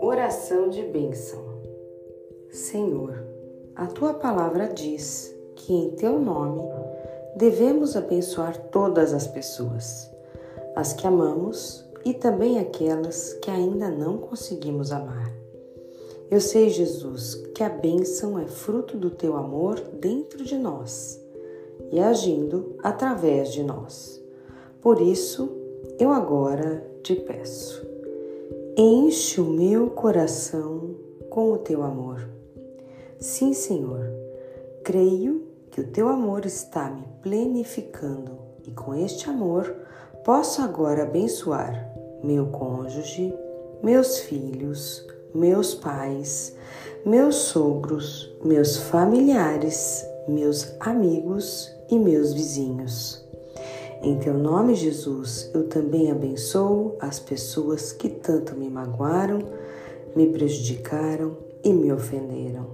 Oração de bênção. Senhor, a tua palavra diz que em teu nome devemos abençoar todas as pessoas, as que amamos e também aquelas que ainda não conseguimos amar. Eu sei, Jesus, que a bênção é fruto do teu amor dentro de nós e agindo através de nós. Por isso, eu agora te peço Enche o meu coração com o teu amor. Sim, Senhor, creio que o teu amor está me plenificando e com este amor posso agora abençoar meu cônjuge, meus filhos, meus pais, meus sogros, meus familiares, meus amigos e meus vizinhos. Em teu nome, Jesus, eu também abençoo as pessoas que tanto me magoaram, me prejudicaram e me ofenderam.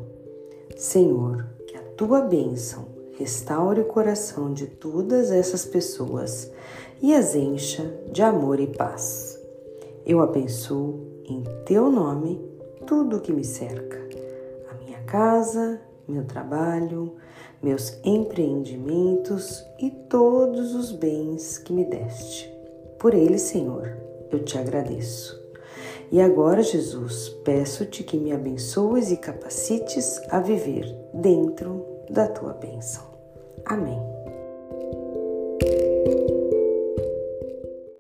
Senhor, que a tua bênção restaure o coração de todas essas pessoas e as encha de amor e paz. Eu abençoo em teu nome tudo o que me cerca: a minha casa, meu trabalho, meus empreendimentos e todos os bens que me deste. Por eles, Senhor, eu te agradeço. E agora, Jesus, peço-te que me abençoes e capacites a viver dentro da tua bênção. Amém.